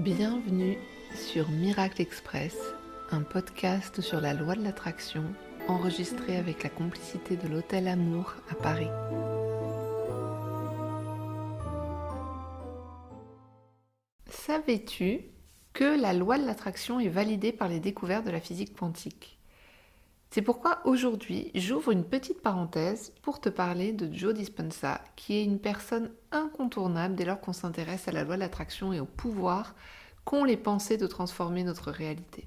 Bienvenue sur Miracle Express, un podcast sur la loi de l'attraction enregistré avec la complicité de l'Hôtel Amour à Paris. Savais-tu que la loi de l'attraction est validée par les découvertes de la physique quantique? C'est pourquoi aujourd'hui, j'ouvre une petite parenthèse pour te parler de Joe Dispenza, qui est une personne incontournable dès lors qu'on s'intéresse à la loi de l'attraction et au pouvoir qu'ont les pensées de transformer notre réalité.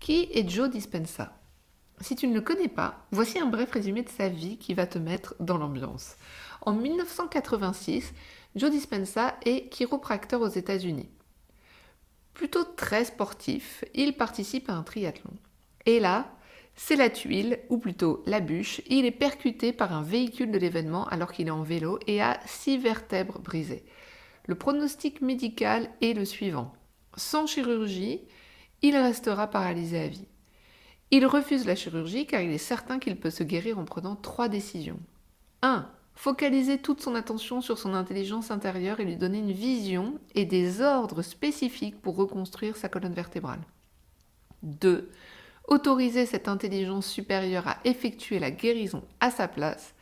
Qui est Joe Dispenza? Si tu ne le connais pas, voici un bref résumé de sa vie qui va te mettre dans l'ambiance. En 1986, Joe Dispenza est chiropracteur aux États-Unis. Plutôt très sportif, il participe à un triathlon. Et là, c'est la tuile, ou plutôt la bûche. Il est percuté par un véhicule de l'événement alors qu'il est en vélo et a six vertèbres brisées. Le pronostic médical est le suivant. Sans chirurgie, il restera paralysé à vie. Il refuse la chirurgie car il est certain qu'il peut se guérir en prenant trois décisions. 1. Focaliser toute son attention sur son intelligence intérieure et lui donner une vision et des ordres spécifiques pour reconstruire sa colonne vertébrale. 2 autoriser cette intelligence supérieure à effectuer la guérison à sa place.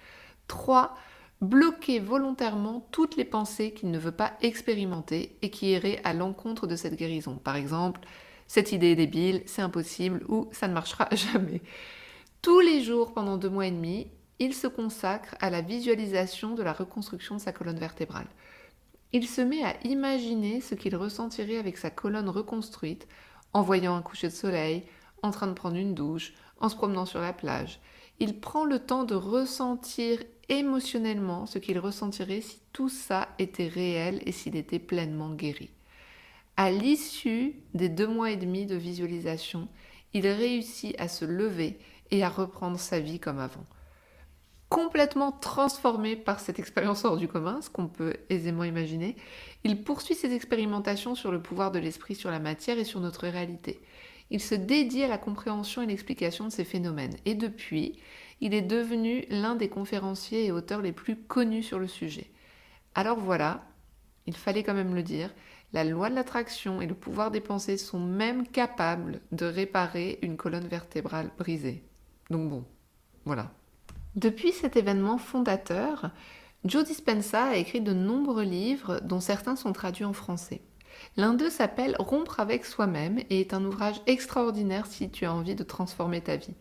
3. Bloquer volontairement toutes les pensées qu'il ne veut pas expérimenter et qui iraient à l'encontre de cette guérison. Par exemple, cette idée est débile, c'est impossible ou ça ne marchera jamais. Tous les jours pendant deux mois et demi, il se consacre à la visualisation de la reconstruction de sa colonne vertébrale. Il se met à imaginer ce qu'il ressentirait avec sa colonne reconstruite en voyant un coucher de soleil, en train de prendre une douche, en se promenant sur la plage. Il prend le temps de ressentir émotionnellement ce qu'il ressentirait si tout ça était réel et s'il était pleinement guéri. À l'issue des deux mois et demi de visualisation, il réussit à se lever et à reprendre sa vie comme avant. Complètement transformé par cette expérience hors du commun, ce qu'on peut aisément imaginer, il poursuit ses expérimentations sur le pouvoir de l'esprit sur la matière et sur notre réalité. Il se dédie à la compréhension et l'explication de ces phénomènes. Et depuis, il est devenu l'un des conférenciers et auteurs les plus connus sur le sujet. Alors voilà, il fallait quand même le dire, la loi de l'attraction et le pouvoir des pensées sont même capables de réparer une colonne vertébrale brisée. Donc bon, voilà. Depuis cet événement fondateur, Joe Dispenza a écrit de nombreux livres dont certains sont traduits en français. L'un d'eux s'appelle Rompre avec soi-même et est un ouvrage extraordinaire si tu as envie de transformer ta vie.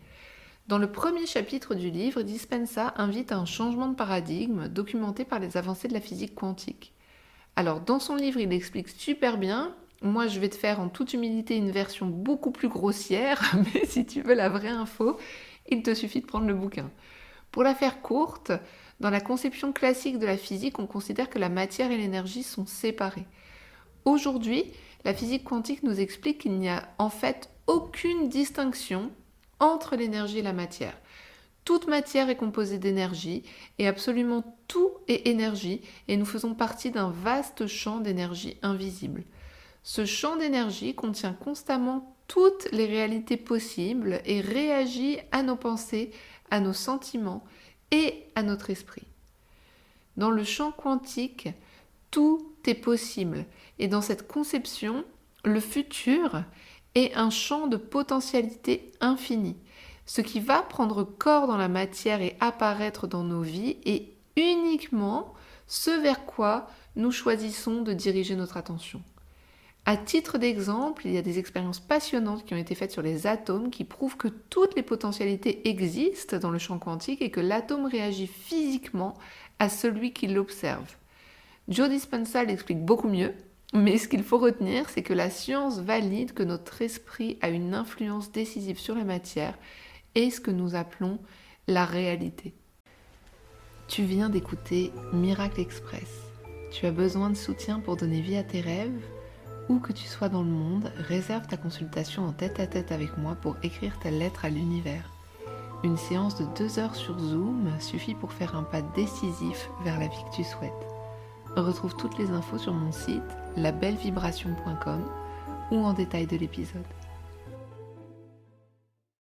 Dans le premier chapitre du livre, Dispensa invite à un changement de paradigme documenté par les avancées de la physique quantique. Alors, dans son livre, il explique super bien. Moi, je vais te faire en toute humilité une version beaucoup plus grossière, mais si tu veux la vraie info, il te suffit de prendre le bouquin. Pour la faire courte, dans la conception classique de la physique, on considère que la matière et l'énergie sont séparées. Aujourd'hui, la physique quantique nous explique qu'il n'y a en fait aucune distinction entre l'énergie et la matière. Toute matière est composée d'énergie et absolument tout est énergie et nous faisons partie d'un vaste champ d'énergie invisible. Ce champ d'énergie contient constamment toutes les réalités possibles et réagit à nos pensées, à nos sentiments et à notre esprit. Dans le champ quantique, tout est possible. Et dans cette conception, le futur est un champ de potentialité infinie. Ce qui va prendre corps dans la matière et apparaître dans nos vies est uniquement ce vers quoi nous choisissons de diriger notre attention. À titre d'exemple, il y a des expériences passionnantes qui ont été faites sur les atomes qui prouvent que toutes les potentialités existent dans le champ quantique et que l'atome réagit physiquement à celui qui l'observe. Joe Dispenza l'explique beaucoup mieux, mais ce qu'il faut retenir, c'est que la science valide que notre esprit a une influence décisive sur la matière et ce que nous appelons la réalité. Tu viens d'écouter Miracle Express. Tu as besoin de soutien pour donner vie à tes rêves Où que tu sois dans le monde, réserve ta consultation en tête à tête avec moi pour écrire ta lettre à l'univers. Une séance de deux heures sur Zoom suffit pour faire un pas décisif vers la vie que tu souhaites. Retrouve toutes les infos sur mon site labellevibration.com ou en détail de l'épisode.